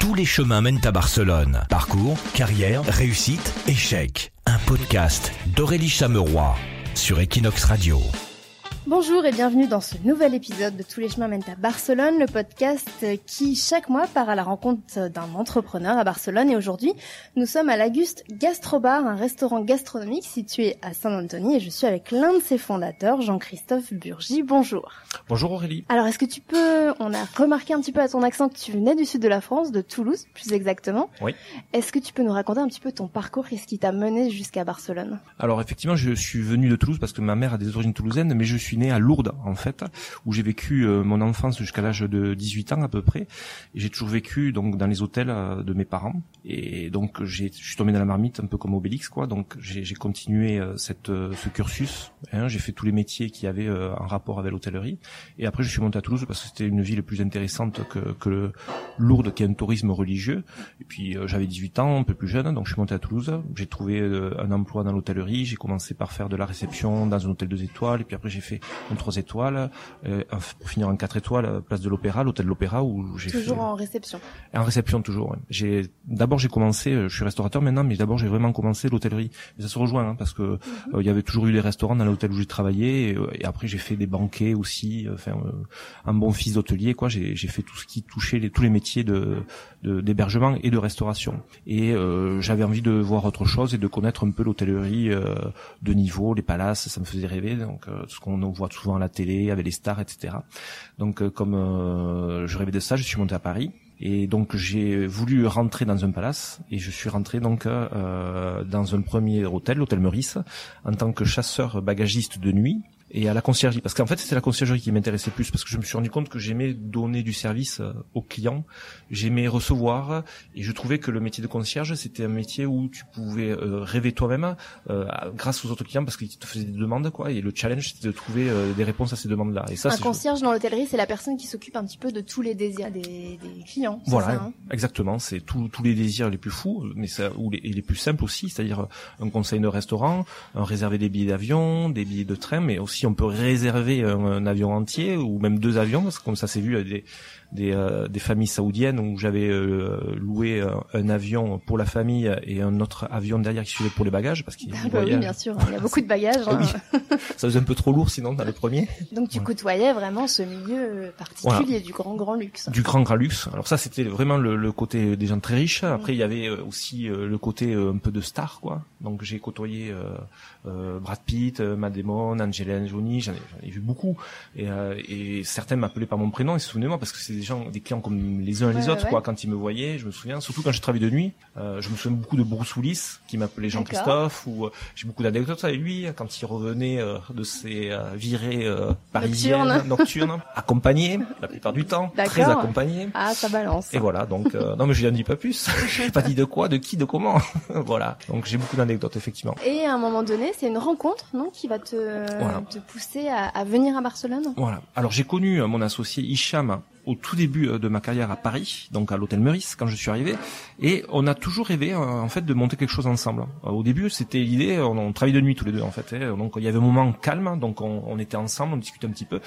Tous les chemins mènent à Barcelone. Parcours, carrière, réussite, échec. Un podcast d'Aurélie Chameroy sur Equinox Radio. Bonjour et bienvenue dans ce nouvel épisode de Tous les chemins mènent à Barcelone, le podcast qui chaque mois part à la rencontre d'un entrepreneur à Barcelone. Et aujourd'hui, nous sommes à l'Aguste Gastrobar, un restaurant gastronomique situé à Saint-Anthony et je suis avec l'un de ses fondateurs, Jean-Christophe Burgy. Bonjour. Bonjour Aurélie. Alors est-ce que tu peux, on a remarqué un petit peu à ton accent que tu venais du sud de la France, de Toulouse plus exactement. Oui. Est-ce que tu peux nous raconter un petit peu ton parcours et ce qui t'a mené jusqu'à Barcelone? Alors effectivement, je suis venu de Toulouse parce que ma mère a des origines toulousaines, mais je suis né à Lourdes en fait, où j'ai vécu euh, mon enfance jusqu'à l'âge de 18 ans à peu près. J'ai toujours vécu donc dans les hôtels euh, de mes parents. Et donc je suis tombé dans la marmite un peu comme Obélix quoi. Donc j'ai, continué euh, cette, ce cursus. Hein, j'ai fait tous les métiers qui avaient un rapport avec l'hôtellerie. Et après je suis monté à Toulouse parce que c'était une ville plus intéressante que, que le Lourdes qui est un tourisme religieux. Et puis j'avais 18 ans, un peu plus jeune, donc je suis monté à Toulouse. J'ai trouvé un emploi dans l'hôtellerie. J'ai commencé par faire de la réception dans un hôtel deux étoiles. Et puis après j'ai fait un trois étoiles, euh, pour finir en quatre étoiles, place de l'Opéra, l'hôtel de l'Opéra où j'ai toujours en réception. En réception toujours. Ouais. J'ai d'abord j'ai commencé, euh, je suis restaurateur maintenant, mais d'abord j'ai vraiment commencé l'hôtellerie. Et ça se rejoint hein, parce que mhm. euh, il y avait toujours eu des restaurants dans l'hôtel où j'ai travaillé et, et, après j'ai fait des banquets aussi. Enfin, un bon fils d'hôtelier quoi. J'ai fait tout ce qui touchait les, tous les métiers de d'hébergement et de restauration. Et j'avais envie de voir autre chose et de connaître un peu l'hôtellerie de niveau, les palaces, ça me faisait rêver. Donc ce qu'on voit souvent à la télé, avec les stars, etc. Donc euh, comme euh, je rêvais de ça, je suis monté à Paris. Et donc j'ai voulu rentrer dans un palace et je suis rentré donc euh, dans un premier hôtel, l'hôtel Meurice, en tant que chasseur bagagiste de nuit et à la conciergerie. Parce qu'en fait c'était la conciergerie qui m'intéressait plus parce que je me suis rendu compte que j'aimais donner du service euh, aux clients. J'aimais recevoir et je trouvais que le métier de concierge c'était un métier où tu pouvais euh, rêver toi-même euh, grâce aux autres clients parce qu'ils te faisaient des demandes quoi. Et le challenge c'était de trouver des réponses à ces demandes là et ça un concierge dans l'hôtellerie c'est la personne qui s'occupe un petit peu de tous les désirs des, des clients voilà ça, hein? exactement. C'est tous les désirs les plus fous mais ça ou les, les plus simples aussi. C'est-à-dire un conseil de restaurant un réserver des billets d'avion des billets de train mais aussi on peut réserver un, avion entier ou même deux avions, parce que comme ça c'est vu des, des, euh, des, familles saoudiennes où j'avais euh, loué un, avion pour la famille et un autre avion derrière qui suivait pour les bagages parce qu'il ah bah oui, bien sûr, il y a beaucoup de bagages. Hein. ça faisait un peu trop lourd sinon dans le premier. Donc tu côtoyais vraiment ce milieu particulier du grand grand luxe. Du grand grand luxe. Alors ça c'était vraiment le, le, côté des gens très riches. Après il y avait euh, aussi le côté un peu de star quoi. Donc j'ai côtoyé euh, Brad Pitt, Matt Damon, Angelina Jolie, j'en ai, ai, vu beaucoup et, et certains m'appelaient par mon prénom et se souvenaient moi parce que c'est des gens, des clients comme les uns les autres, quoi. Quand ils me voyaient, je me souviens, surtout quand je travaillais de nuit, euh, je me souviens beaucoup de Bruce Willis qui m'appelait Jean-Christophe, ou euh, j'ai beaucoup d'anecdotes avec lui quand il revenait euh, de ses euh, virées parisiennes nocturnes, accompagné la plupart du temps, très accompagné. Ah, ça balance. Et voilà, donc non mais je n'en dis pas plus. je pas dit de quoi, de qui, de comment. voilà, donc j'ai beaucoup d'anecdotes effectivement. Et à un moment donné, c'est une rencontre, non, qui va te, te pousser à, à venir à Barcelone. Voilà. Alors j'ai connu mon associé Hicham au tout début euh, de ma carrière à Paris, donc à l'hôtel Meurice quand je suis arrivé, et on a toujours rêvé euh, en fait de monter quelque chose ensemble. Euh, au début, c'était l'idée, on, on, travaillait de nuit tous les deux en fait, hein. donc il y avait un moment calme, donc on, on, était ensemble, on discutait un petit peu,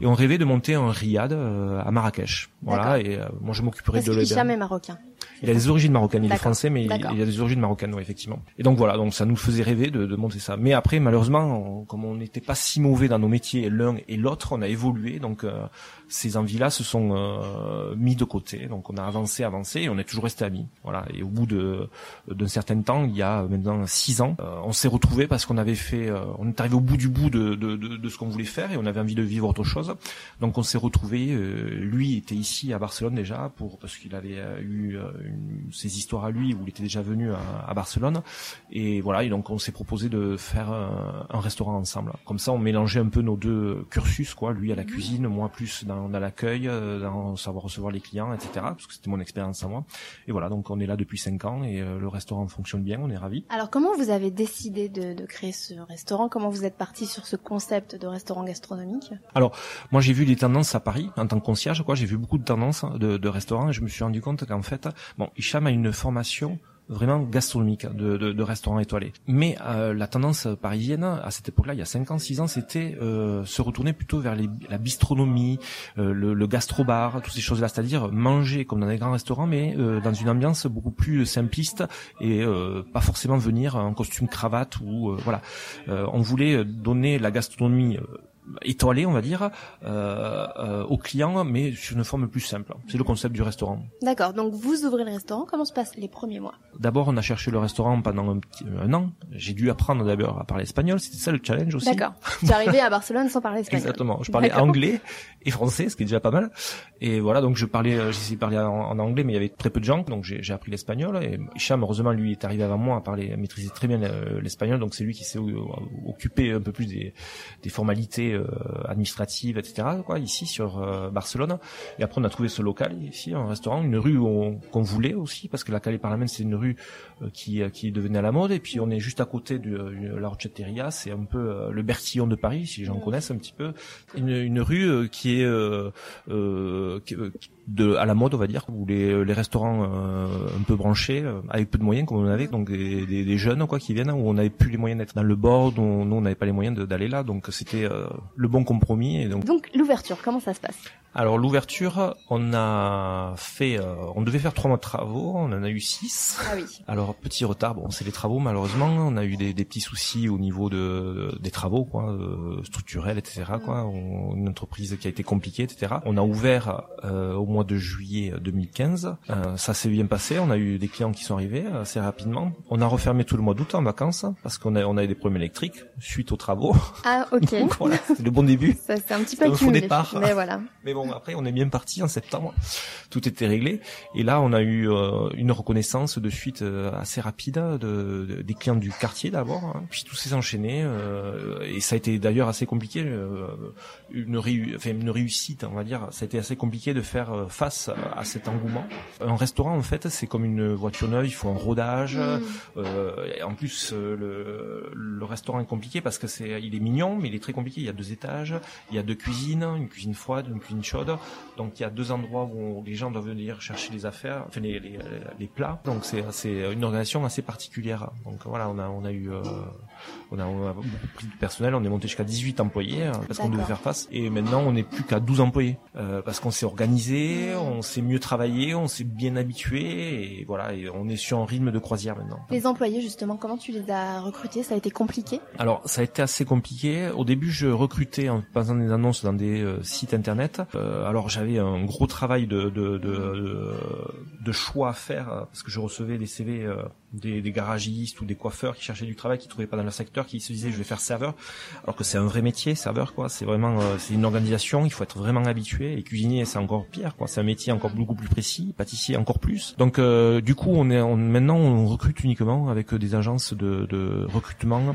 et on rêvait de monter un riad à Marrakech. Voilà, et moi je m'occuperai de l'aider. jamais marocain. Il a des origines marocaines, il est français, mais il, a des origines marocaines, oui, effectivement. Et donc voilà, donc ça nous faisait rêver de, de monter ça. Mais après, malheureusement, comme on n'était pas si mauvais dans nos métiers l'un et l'autre, on a évolué, donc ces envies-là se sont euh, mis de côté. Donc on a avancé, avancé, et on est toujours resté amis. Voilà. Et au bout de d'un certain temps, il y a maintenant six ans, euh, on s'est retrouvés parce qu'on avait fait, euh, on est arrivé au bout du bout de, de, de, de ce qu'on voulait faire et on avait envie de vivre autre chose. Donc on s'est retrouvés. lui était ici à Barcelone déjà pour parce qu'il avait eu une, ses histoires à lui où il était déjà venu à, à Barcelone. Et voilà. Et donc on s'est proposé de faire un, un, restaurant ensemble. Comme ça, on mélangeait un peu nos deux cursus, quoi. Lui à la cuisine, moi plus dans, dans l'accueil, dans savoir recevoir les clients, etc. Parce que c'était mon expérience à moi. Et voilà, donc on est là depuis cinq ans et euh, le restaurant fonctionne bien, on est ravis. Alors comment vous avez décidé de, de, créer ce restaurant? Comment vous êtes parti sur ce concept de restaurant gastronomique? Alors moi j'ai vu des tendances à Paris en tant que concierge, quoi. J'ai vu beaucoup de tendances de, de restaurants et je me suis rendu compte qu'en fait, bon, Hicham a une formation vraiment gastronomique de, de, de restaurants étoilés. Mais euh, la tendance parisienne à cette époque-là, il y a 5 ans, 6 ans, c'était euh, se retourner plutôt vers les, la bistronomie, euh, le, le gastrobar, toutes ces choses-là, c'est-à-dire manger comme dans des grands restaurants, mais euh, dans une ambiance beaucoup plus simpliste et euh, pas forcément venir en costume cravate ou voilà. on voulait donner la gastronomie étoilé, on va dire, euh, euh, aux clients, mais sur une forme plus simple. C'est le concept du restaurant. D'accord. Donc vous ouvrez le restaurant. Comment se passent les premiers mois? D'abord, on a cherché le restaurant pendant un, petit, un an. J'ai dû apprendre d'abord à parler espagnol. C'était ça le challenge aussi. D'accord. Tu es arrivé à Barcelone sans parler espagnol. Exactement. Je parlais anglais et français, ce qui est déjà pas mal. Et voilà, donc je parlais, euh, j'essayais de parler en, anglais, mais il y avait très peu de gens, donc j'ai appris l'espagnol. Et Hicham, heureusement, lui est arrivé avant moi à parler, à maîtriser très bien l'espagnol, donc c'est lui qui s'est occupé un peu plus des, des formalités euh, administratives, etc. Quoi, ici sur Barcelone. Et après, on a trouvé ce local ici, un restaurant, une rue qu'on voulait aussi, parce que la Calle Parlament, c'est une rue qui, qui devenait à la mode. Et puis on est juste à côté de, la Rocheteria, c'est un peu le Bertillon de Paris, si les gens connaissent un petit peu. Une, une rue qui est euh, de à la mode on va dire où les, les restaurants euh, un peu branchés euh, avec peu de moyens comme on avait donc des, des, des, jeunes quoi qui viennent où on n'avait plus les moyens d'être dans le bord dont nous on n'avait pas les moyens d'aller là donc c'était euh, le bon compromis et donc donc l'ouverture comment ça se passe? Alors l'ouverture, on a fait, euh, on devait faire trois mois de travaux, on en a eu six. Ah oui. Alors petit retard, bon c'est les travaux malheureusement, on a eu des, des petits soucis au niveau de, des travaux quoi, euh, structurels etc quoi, une entreprise qui a été compliquée etc. On a ouvert euh, au mois de juillet 2015, ça s'est bien passé, on a eu des clients qui sont arrivés assez rapidement. On a refermé tout le mois d'août en vacances parce qu'on a on a eu des problèmes électriques suite aux travaux. Ah ok. voilà, c'était le bon début. Ça c'est un petit peu un départ. Mais voilà. Mais bon après, on est bien parti en septembre. Tout était réglé. Et là, on a eu euh, une reconnaissance de suite euh, assez rapide de, des clients du quartier d'abord. Hein. Puis tout s'est enchaîné. Euh, et ça a été d'ailleurs assez compliqué. une, enfin, une réussite, on va dire. Ça a été assez compliqué de faire face à cet engouement. Un restaurant, en fait, c'est comme une voiture neuve. Il faut un rodage. Mmh. en plus, le, le restaurant est compliqué parce que c'est, il est mignon, mais il est très compliqué. Il y a deux étages. Il y a deux cuisines, une cuisine froide, une cuisine chaude. Donc il y a deux endroits où les gens doivent venir chercher les affaires, enfin les, plats. Donc c'est c'est une organisation assez particulière. Donc voilà, on a on a eu euh, on, a, on a beaucoup pris de personnel, on est monté jusqu'à 18 employés euh, parce qu'on devait faire face. Et maintenant on n'est plus qu'à 12 employés euh, parce qu'on s'est organisé, on s'est mieux travaillé, on s'est bien habitué et voilà, et on est sur un rythme de croisière maintenant. Les employés justement, comment tu les as recrutés? Ça a été compliqué? Alors ça a été assez compliqué. Au début, je recrutais en passant des annonces dans des euh, sites internet. Euh, alors j'avais un gros travail de, de, de, de, choix à faire parce que je recevais des CV des, des, garagistes ou des coiffeurs qui cherchaient du travail, qui trouvaient pas dans leur secteur, qui se disaient je vais faire serveur, alors que c'est un vrai métier, serveur quoi. C'est vraiment, euh, c'est une organisation, il faut être vraiment habitué. Et cuisinier c'est encore pire quoi. C'est un métier encore beaucoup plus précis, pâtissier encore plus. Donc euh, du coup on est, on, maintenant on recrute uniquement avec des agences de, de recrutement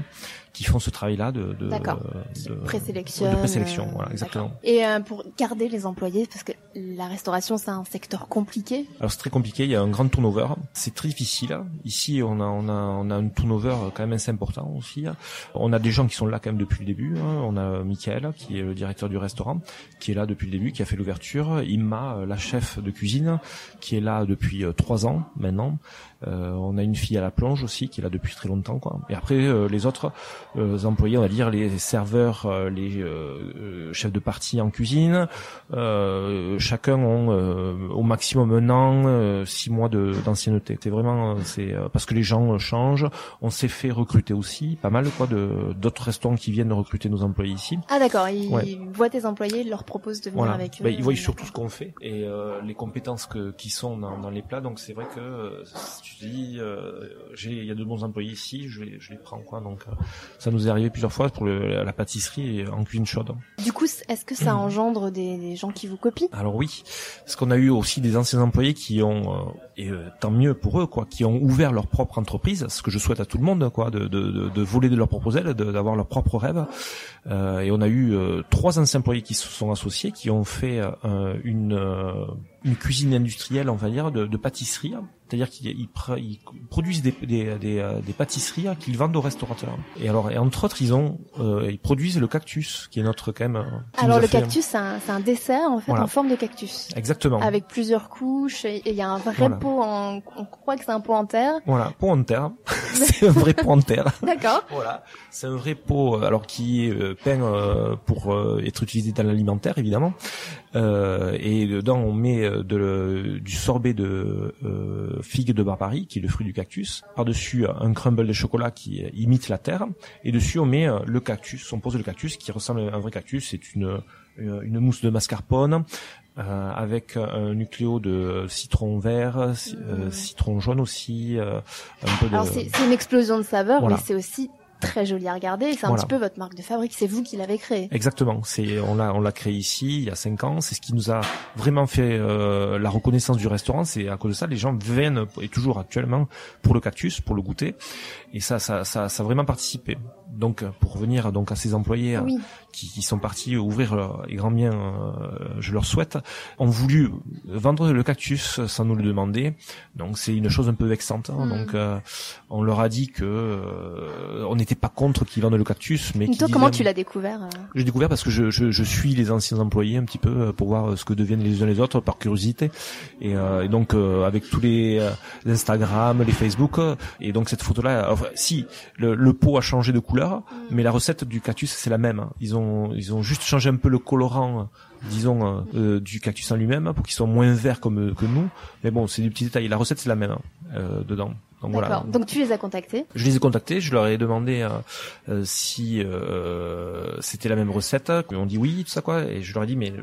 qui font ce travail-là de, de, de, présélection. De présélection, voilà, exactement. Et euh, pour garder les employés, parce que la restauration c'est un secteur compliqué. Alors c'est très compliqué, il y a un grand turnover, c'est très difficile. Ici on a on a on a un turnover quand même assez important aussi. On a des gens qui sont là quand même depuis le début. Hein. On a Michael qui est le directeur du restaurant, qui est là depuis le début, qui a fait l'ouverture. Imma, la chef de cuisine, qui est là depuis euh, trois ans maintenant. Euh, on a une fille à la plonge aussi qui est là depuis très longtemps quoi. Et après euh, les autres euh, employés, on va dire les serveurs, les chefs de partie en cuisine, chacun ont au maximum un an, six mois d'ancienneté. c'est vraiment c'est parce que les gens changent. On s'est fait recruter aussi pas mal quoi de d'autres restaurants qui viennent recruter nos employés ici. Ah d'accord, ils voient tes employés, ils leur proposent de venir avec eux. Ben, ils voient surtout ce qu'on fait et les compétences que, qui sont dans, dans les plats. Donc c'est vrai que tu dis, euh, il y a de bons employés ici, je les, je les prends quoi. Donc euh, ça nous est arrivé plusieurs fois pour le, la pâtisserie en cuisine chaude. Du coup, est-ce que ça engendre des, des, gens qui vous copient? Alors oui, parce qu'on a eu aussi des anciens employés qui ont, euh, et tant mieux pour eux quoi, qui ont ouvert leur propre entreprise, ce que je souhaite à tout le monde quoi, de, de, de, de voler de leur propre aile, d'avoir leur propre rêve. Euh, et on a eu trois anciens employés qui se sont associés, qui ont fait une une cuisine industrielle, on va dire, de, de pâtisserie C'est-à-dire qu'ils produisent des, des, des, euh, des pâtisseries qu'ils vendent aux restaurateurs. Et alors, et entre autres, ils ont, euh, ils produisent le cactus, qui est notre quand même. euh, Alors le fait- cactus, c'est un, c'est un dessert en fait Voilà. en forme de cactus. Exactement. Avec plusieurs couches et il y a un vrai Voilà. pot en, on croit que c'est un pot en terre. Voilà, pot en terre. c'est un vrai pot en terre. D'accord. Voilà, c'est un vrai pot, euh, alors qui est peint euh, pour euh, être utilisé dans l'alimentaire évidemment. Euh, et dedans on met euh, de, le- du sorbet de euh, figue de Barbarie, qui est le fruit du cactus. Par dessus un crumble de chocolat qui euh, imite la terre. Et dessus on met euh, le cactus. On pose le cactus qui ressemble à un vrai cactus. C'est une une mousse de mascarpone. euh, avec un nucléo de citron vert, ci- euh, citron jaune aussi, euh, un peu de... Alors c'est une explosion de saveurs, Voilà. mais c'est aussi très joli à regarder. C'est un Voilà. petit peu votre marque de fabrique. C'est vous qui l'avez créé. Exactement. C'est on l'a on l'a créé ici il y a cinq ans. C'est ce qui nous a vraiment fait euh, la reconnaissance du restaurant. C'est à cause de ça les gens viennent et toujours actuellement pour le cactus, pour le goûter. Et ça ça ça, ça a vraiment participé. Donc pour revenir donc à ces employés Oui. Qui, qui sont partis ouvrir leur, les grands biens, euh, je leur souhaite, ont voulu vendre le cactus sans nous le demander. Donc c'est une chose un peu vexante. hein. Mm. Donc euh, on leur a dit que euh, on n'était pas contre qu'ils vendent le cactus, mais Toi, comment tu l'as découvert euh? J'ai découvert parce que je, je, je suis les anciens employés un petit peu euh, pour voir euh, ce que deviennent les uns les autres par curiosité et, euh, et donc euh, avec tous les, euh, Instagram, les Facebook et donc cette photo là, enfin, si le, le pot a changé de couleur, mais la recette du cactus c'est la même. hein. Ils ont ils ont juste changé un peu le colorant. euh, disons euh, euh, du cactus en lui-même pour qu'il soit moins vert comme que nous mais bon c'est des petits détails la recette c'est la même hein, euh, dedans donc voilà. Donc tu les as contactés? je les ai contactés, je leur ai demandé euh, euh, si euh, c'était la même recette. Ils m'ont dit oui, tout ça quoi. Et je leur ai dit mais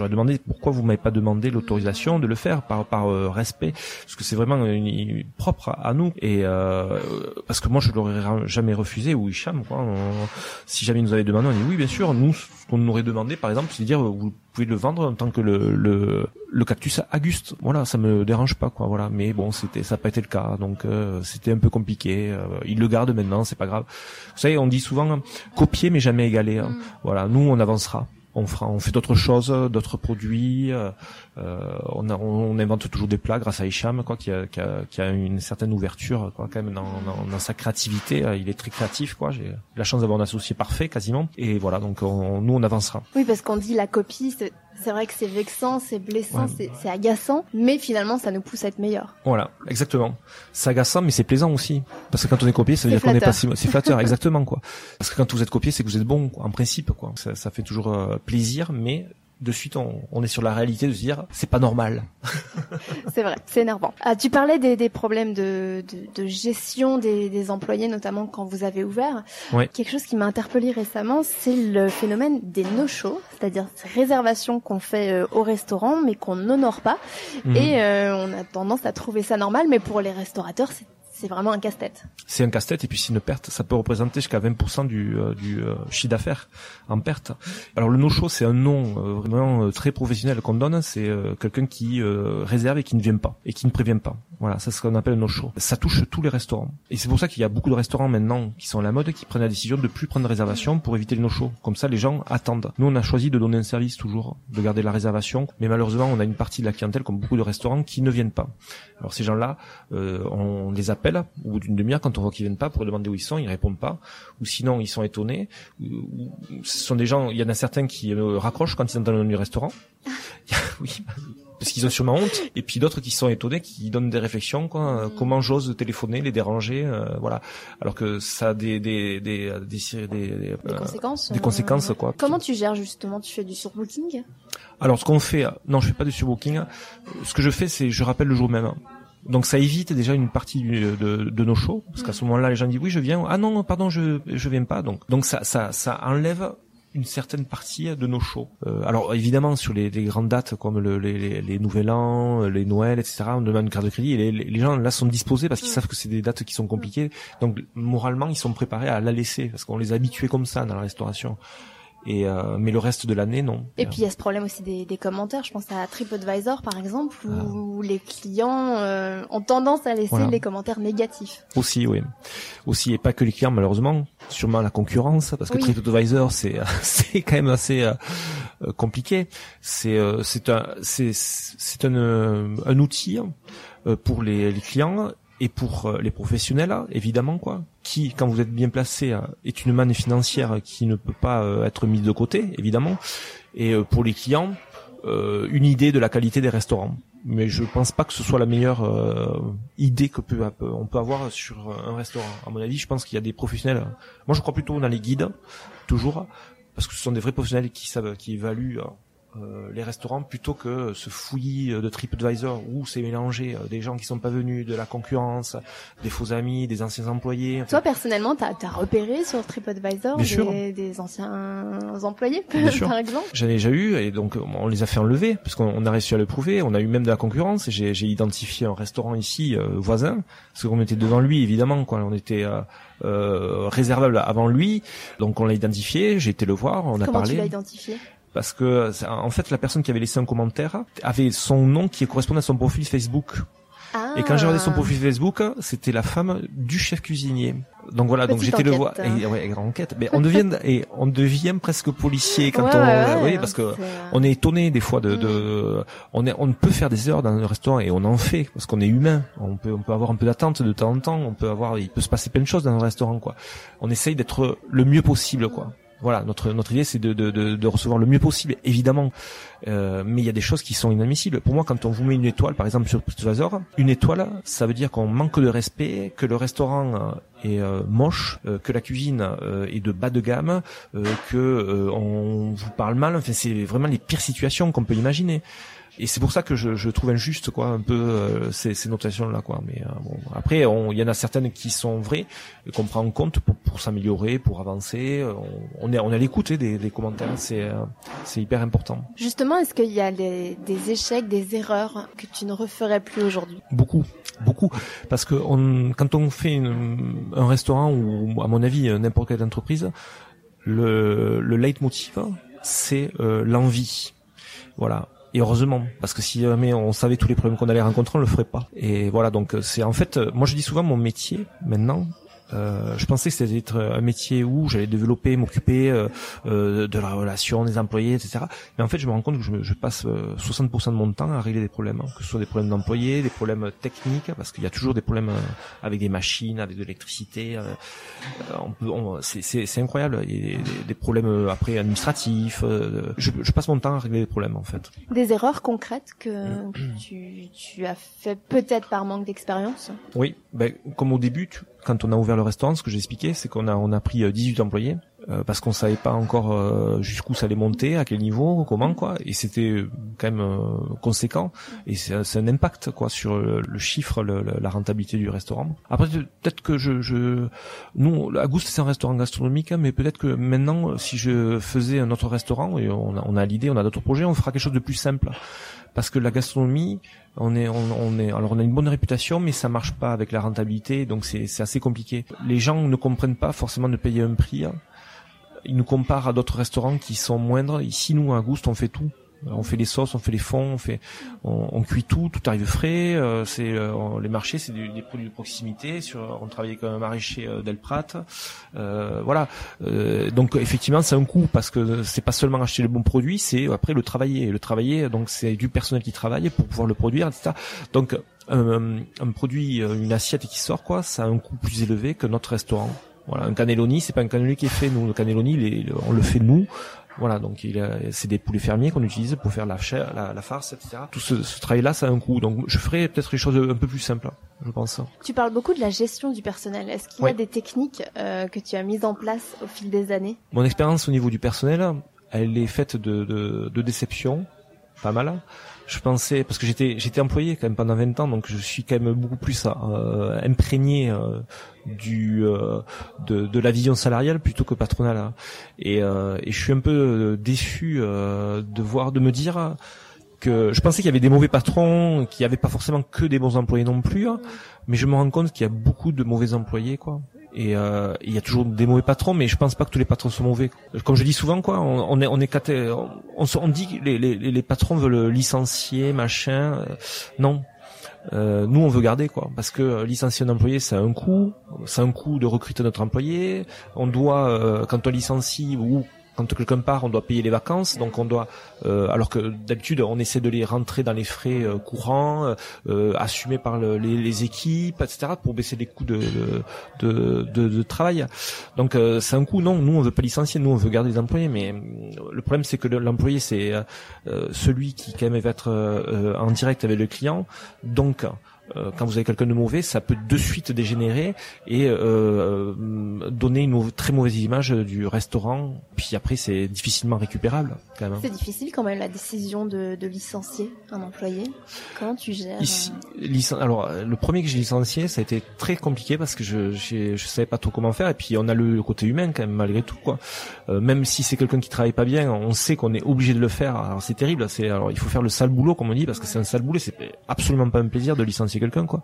ai demandé pourquoi vous m'avez pas demandé l'autorisation de le faire par par euh, respect, parce que c'est vraiment une, une- propre à, à nous. Et euh, parce que moi je l'aurais ra- jamais refusé ou Hicham quoi. On- si jamais ils nous avait demandé, on dit oui bien sûr. Nous ce qu'on nous aurait demandé par exemple, c'est de dire vous pouvez le vendre en tant que le le, le cactus Auguste. Voilà, ça me dérange pas quoi. Voilà, mais bon c'était ça n'a pas été le cas, donc euh, c'était un peu compliqué. Euh, ils le gardent maintenant, c'est pas grave. Vous savez, on dit souvent copier mais jamais égaler. hein. Voilà, nous on avancera. On fera, on fait d'autres choses, d'autres produits. Euh, on, a- on invente toujours des plats grâce à Hicham, quoi, qui a, qui a, qui a une certaine ouverture, quoi, quand même dans, dans, dans sa créativité. euh, Il est très créatif, quoi. J'ai la chance d'avoir un associé parfait, quasiment. Et voilà, donc on- nous on avancera. Oui, parce qu'on dit la copie, c'est c'est vrai que c'est vexant, c'est blessant, Ouais. c'est c'est agaçant, mais finalement ça nous pousse à être meilleurs. Voilà, exactement. C'est agaçant, mais c'est plaisant aussi. Parce que quand on est copié, ça veut C'est dire qu'on est pas si, c'est flatteur, exactement, quoi. Parce que quand vous êtes copié, c'est que vous êtes bon, quoi, en principe, quoi. Ça, ça fait toujours euh, plaisir, mais de suite, on, on est sur la réalité de se dire, c'est pas normal. C'est vrai, c'est énervant. Ah, tu parlais des, des problèmes de, de, de gestion des, des employés, notamment quand vous avez ouvert. Quelque chose qui m'a interpellé récemment, c'est le phénomène des no-shows, c'est-à-dire ces réservations qu'on fait euh, au restaurant, mais qu'on n'honore pas. Mhm. Et euh, on a tendance à trouver ça normal, mais pour les restaurateurs, c'est c'est vraiment un casse-tête. c'est un casse-tête et puis c'est une perte. Ça peut représenter jusqu'à 20% du, euh, du euh, chiffre d'affaires en perte. Alors le no-show, c'est un nom euh, vraiment très professionnel qu'on donne. C'est quelqu'un qui réserve et qui ne vient pas et qui ne prévient pas. Voilà, c'est ce qu'on appelle un no-show. Ça touche tous les restaurants. Et c'est pour ça qu'il y a beaucoup de restaurants maintenant qui sont à la mode qui prennent la décision de plus prendre réservation pour éviter le no-show. Comme ça, les gens attendent. Nous, on a choisi de donner un service toujours, de garder la réservation. Mais malheureusement, on a une partie de la clientèle, comme beaucoup de restaurants, qui ne viennent pas. Alors ces gens-là, euh, on les appelle au bout d'une demi-heure quand on voit qu'ils viennent pas pour demander où ils sont, ils répondent pas, ou sinon ils sont étonnés. Ou- ou- Ce sont des gens, il y en a certains qui euh, raccrochent quand ils entendent le nom du restaurant. oui, parce qu'ils ont sûrement honte. Et puis d'autres qui sont étonnés, qui donnent des réflexions, quoi. Euh, Comment j'ose téléphoner, les déranger, euh, voilà. Alors que ça a des des des des, des, des, Des euh, conséquences des euh, conséquences, quoi. Comment tu gères justement? Tu fais du surbooking? Alors ce qu'on fait, non, je fais pas de surbooking. Ce que je fais, c'est je rappelle le jour même. Donc ça évite déjà une partie du- de, de nos shows, parce qu'à ce moment-là, les gens disent oui, je viens. Ah non, pardon, je je viens pas. Donc donc ça ça ça enlève une certaine partie de nos shows. Euh, alors évidemment sur les, les grandes dates comme le, les, les, les Nouvel An, les Noël, etc. On demande une carte de crédit et les, les gens là sont disposés parce qu'ils savent que c'est des dates qui sont compliquées. Donc moralement ils sont préparés à la laisser parce qu'on les a habitués comme ça dans la restauration. Et euh, mais le reste de l'année non. Et puis il y a ce problème aussi des, des commentaires. Je pense à TripAdvisor par exemple, où Ah. les clients euh, ont tendance à laisser Voilà. les commentaires négatifs. Aussi, oui. Aussi, et pas que les clients, malheureusement. Sûrement la concurrence, parce que Oui. TripAdvisor, c'est, c'est quand même assez, euh, compliqué. C'est c'est un c'est c'est un, un outil pour les, les clients et pour les professionnels évidemment quoi qui quand vous êtes bien placé est une manne financière qui ne peut pas être mise de côté évidemment et pour les clients une idée de la qualité des restaurants mais je pense pas que ce soit la meilleure euh, idée que peut on peut avoir sur un restaurant. À mon avis, je pense qu'il y a des professionnels. Moi, je crois plutôt dans les guides, toujours, parce que ce sont des vrais professionnels qui savent, qui évaluent euh, les restaurants plutôt que ce fouillis de TripAdvisor où c'est mélangé euh, des gens qui sont pas venus, de la concurrence, des faux amis, des anciens employés. Toi personnellement, t'as as repéré sur TripAdvisor des, des, anciens employés par exemple? J'en ai déjà eu et donc on les a fait enlever parce qu'on a réussi à le prouver. On a eu même de la concurrence. J'ai identifié un restaurant ici euh, voisin parce qu'on était devant lui évidemment quoi. On était euh, réservable avant lui, donc on l'a identifié. J'ai été le voir, on a parlé. Comment tu l'as identifié? Parce que en fait la personne qui avait laissé un commentaire avait son nom qui correspondait à son profil Facebook. Ah. Et quand j'ai regardé son profil Facebook, c'était la femme du chef cuisinier. Donc voilà, donc j'étais le voir. Et, ouais, grande enquête. Mais on devient et on devient presque policier quand on, oui, parce que on est étonné des fois de, de, mm. on est, on peut faire des heures dans un restaurant et on en fait parce qu'on est humain. On peut, on peut avoir un peu d'attente de temps en temps. On peut avoir, il peut se passer plein de choses dans un restaurant quoi. On essaye d'être le mieux possible quoi. Voilà, notre notre idée c'est de, de, de, recevoir le mieux possible, évidemment. Euh, mais il y a des choses qui sont inadmissibles. Pour moi, quand on vous met une étoile, par exemple sur TripAdvisor, une étoile, ça veut dire qu'on manque de respect, que le restaurant euh, est euh, moche, que la cuisine est de bas de gamme, que on vous parle mal. Enfin, c'est vraiment les pires situations qu'on peut imaginer et c'est pour ça que je, je, trouve injuste quoi un peu euh, ces, ces notations là quoi. Mais euh, bon après il y en a certaines qui sont vraies et qu'on prend en compte pour, pour s'améliorer pour avancer. On, on est on est à l'écoute hein, des, des, commentaires. C'est euh, c'est hyper important. Justement est-ce qu'il y a des, des échecs des erreurs que tu ne referais plus aujourd'hui? Beaucoup beaucoup. Parce que on, quand on fait une, un restaurant ou à mon avis n'importe quelle entreprise le, le leitmotiv c'est l'envie. Voilà et heureusement, parce que si jamais on savait tous les problèmes qu'on allait rencontrer, on le ferait pas. Et voilà, donc c'est en fait, moi je dis souvent mon métier maintenant, euh, je pensais que c'était être un métier où j'allais développer, m'occuper euh, euh, de la relation des employés, etc. Mais en fait, je me rends compte que je, je passe 60% de mon temps à régler des problèmes, hein, que ce soit des problèmes d'employés, des problèmes techniques, parce qu'il y a toujours des problèmes avec des machines, avec de l'électricité. on peut, c'est incroyable. Il y a des, des problèmes après administratifs. Je, je, passe mon temps à régler des problèmes, en fait. Des erreurs concrètes que, que tu, tu as fait peut-être par manque d'expérience? Oui, ben, comme au début, tu, quand on a ouvert le restaurant, ce que j'ai expliqué, c'est qu'on a on a pris 18 euh, employés euh, parce qu'on savait pas encore euh, jusqu'où ça allait monter, à quel niveau, comment quoi, et c'était quand même conséquent. Et c'est un impact quoi sur le, chiffre, la rentabilité du restaurant. Après peut-être que je, je nous à Gouste c'est un restaurant gastronomique, hein, mais peut-être que maintenant si je faisais un autre restaurant et on a, on a l'idée, on a d'autres projets, on fera quelque chose de plus simple. Parce que la gastronomie, on est, on, est, alors on a une bonne réputation, mais ça marche pas avec la rentabilité, donc c'est, assez compliqué. Les gens ne comprennent pas forcément de payer un prix. Ils nous comparent à d'autres restaurants qui sont moindres. Ici, nous, à Gouste, on fait tout. On fait les sauces, on fait les fonds, on fait, on, cuit tout, tout arrive frais. Euh, c'est euh, les marchés, c'est des, produits de proximité. On travaille avec un maraîcher euh, d'Elprat. Euh, voilà. donc effectivement, c'est un coût parce que c'est pas seulement acheter le bon produit, c'est après le travailler. Le travailler, donc c'est du personnel qui travaille pour pouvoir le produire, etc. Donc un, un produit, une assiette qui sort, quoi, ça a un coût plus élevé que notre restaurant. Voilà, un cannelloni, c'est pas un cannelloni qui est fait nous. Le cannelloni, on le fait nous. Voilà, donc il c'est des poulets fermiers qu'on utilise pour faire la chair, la, la farce, etc. Tout ce, ce travail-là, ça a un coût. Donc je ferai peut-être les choses un peu plus simples, je pense. Tu parles beaucoup de la gestion du personnel. Est-ce qu'il y a des techniques euh, que tu as mises en place au fil des années? Mon expérience au niveau du personnel, elle est faite de, de, de déception, pas mal je pensais parce que j'étais j'étais employé quand même pendant 20 ans donc je suis quand même beaucoup plus euh, imprégné euh, du euh, de, de, la vision salariale plutôt que patronale hein. et, euh, et je suis un peu euh, déçu de voir de me dire que je pensais qu'il y avait des mauvais patrons qu'il n'y avait pas forcément que des bons employés non plus hein. mais je me rends compte qu'il y a beaucoup de mauvais employés quoi et euh, il y a toujours des mauvais patrons mais je pense pas que tous les patrons sont mauvais. Comme je dis souvent quoi on, est on est on, on, dit que les, les, les patrons veulent licencier machin euh, non. Euh, nous on veut garder quoi parce que licencier un employé c'est un coût c'est un coût de recruter notre employé. On doit euh, quand on licencie ou quand quelqu'un part, on doit payer les vacances, donc on doit, euh, alors que d'habitude on essaie de les rentrer dans les frais euh, courants, euh, assumés par le, les, équipes, etc., pour baisser les coûts de de, de, de travail. Donc c'est un coût. Non, nous on veut pas licencier, nous on veut garder les employés, mais le problème c'est que l'employé c'est celui qui quand même va être en direct avec le client, donc euh, quand vous avez quelqu'un de mauvais, ça peut de suite dégénérer et euh, euh, donner une très mauvaise image du restaurant. Puis après, c'est difficilement récupérable. Quand même. C'est difficile quand même la décision de, de licencier un employé. Comment tu gères Ici, Alors, le premier que j'ai licencié, ça a été très compliqué parce que je je savais pas trop comment faire. Et puis on a le côté humain quand même malgré tout quoi. Euh, même si c'est quelqu'un qui travaille pas bien, on sait qu'on est obligé de le faire. Alors c'est terrible. C'est alors il faut faire le sale boulot comme on dit parce que c'est un sale boulot. C'est absolument pas un plaisir de licencier quelqu'un quoi.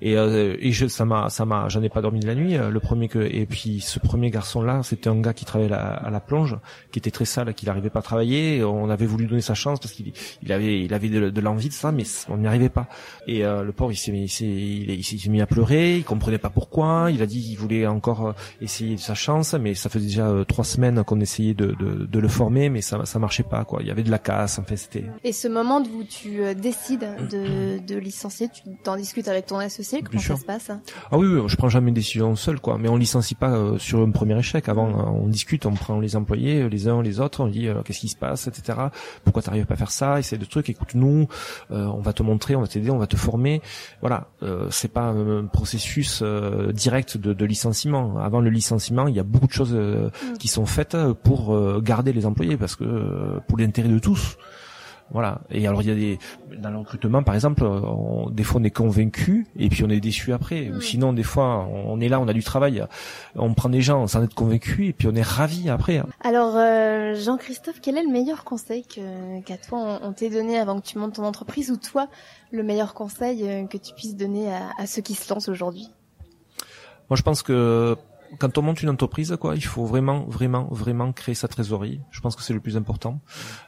Et, euh, et je, ça m'a ça m'a j'en ai pas dormi de la nuit. Euh, le premier que et puis ce premier garçon là, c'était un gars qui travaillait à, la plonge, qui était très sale, qui n'arrivait pas à travailler. On avait voulu donner sa chance parce qu'il il avait il avait de, l'envie de ça, mais on n'y arrivait pas. Et euh, le pauvre il s'est s'est il, s'est mis à pleurer. Il comprenait pas pourquoi. Il a dit qu'il voulait encore essayer sa chance, mais ça faisait déjà trois semaines qu'on essayait de, de, de, le former, mais ça ça marchait pas quoi. Il y avait de la casse. En fait c'était. Et ce moment où tu décides de, de licencier, tu t'en discutes avec ton associé Comment ça se passe? Ah oui, oui, je prends jamais une décision seul, quoi. Mais on licencie pas euh, sur un premier échec. Avant, euh, on discute, on prend les employés, euh, les uns les autres, on dit qu'est-ce qui se passe, etc. Pourquoi t'arrives pas à faire ça? Essaye de trucs. Écoute, nous, on va te montrer, on va t'aider, on va te former. Voilà, c'est pas un processus direct de, de, licenciement. Avant le licenciement, il y a beaucoup de choses mm. qui sont faites pour garder les employés, parce que pour l'intérêt de tous. Voilà. Et alors il y a des dans le recrutement par exemple, on, des fois on est convaincu et puis on est déçu après. Ou sinon des fois on est là, on a du travail, on prend des gens sans être convaincu et puis on est ravi après. Hein. Alors euh, Jean-Christophe, quel est le meilleur conseil que qu'à toi on, t'ait donné avant que tu montes ton entreprise ou toi le meilleur conseil euh, que tu puisses donner à, à ceux qui se lancent aujourd'hui? Moi je pense que quand on monte une entreprise, quoi, il faut vraiment, vraiment, vraiment créer sa trésorerie. Je pense que c'est le plus important.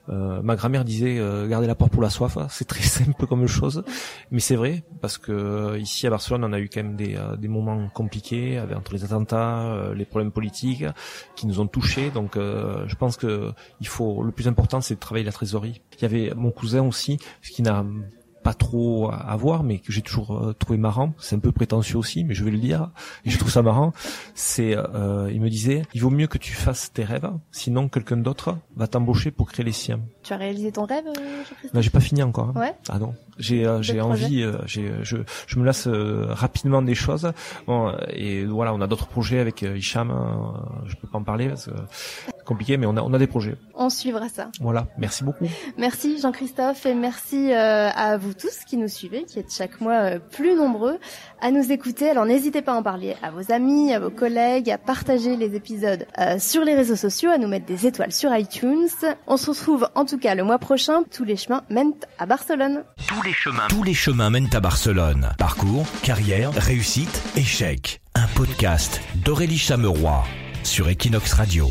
Euh, ma grand-mère disait euh, garder la porte pour la soif. C'est très simple comme chose, mais c'est vrai parce que euh, ici à Barcelone, on a eu quand même des, euh, des moments compliqués avec, entre les attentats, les problèmes politiques qui nous ont touchés. Donc, je pense que il faut le plus important, c'est de travailler la trésorerie. Il y avait mon cousin aussi, qui n'a pas trop à voir, mais que j'ai toujours euh, trouvé marrant. C'est un peu prétentieux aussi, mais je vais le dire. Et je trouve ça marrant. C'est, euh, il me disait, il vaut mieux que tu fasses tes rêves, sinon quelqu'un d'autre va t'embaucher pour créer les siens. Tu as réalisé ton rêve euh, Non, j'ai pas fini encore. Hein. Ouais. Ah non, j'ai euh, j'ai envie, j'ai je je me lasse rapidement des choses. Bon, et voilà, on a d'autres projets avec Hicham. je peux pas en parler parce que compliqué, mais on a, on a des projets. On suivra ça. Voilà, merci beaucoup. Merci Jean-Christophe et merci euh, à vous tous qui nous suivez, qui êtes chaque mois euh, plus nombreux à nous écouter. Alors n'hésitez pas à en parler à vos amis, à vos collègues, à partager les épisodes euh, sur les réseaux sociaux, à nous mettre des étoiles sur iTunes. On se retrouve en tout cas le mois prochain. Tous les chemins mènent à Barcelone. Tous les chemins. Tous les chemins mènent à Barcelone. Parcours, carrière, réussite, échec. Un podcast d'Aurélie Chameroy sur Equinox Radio.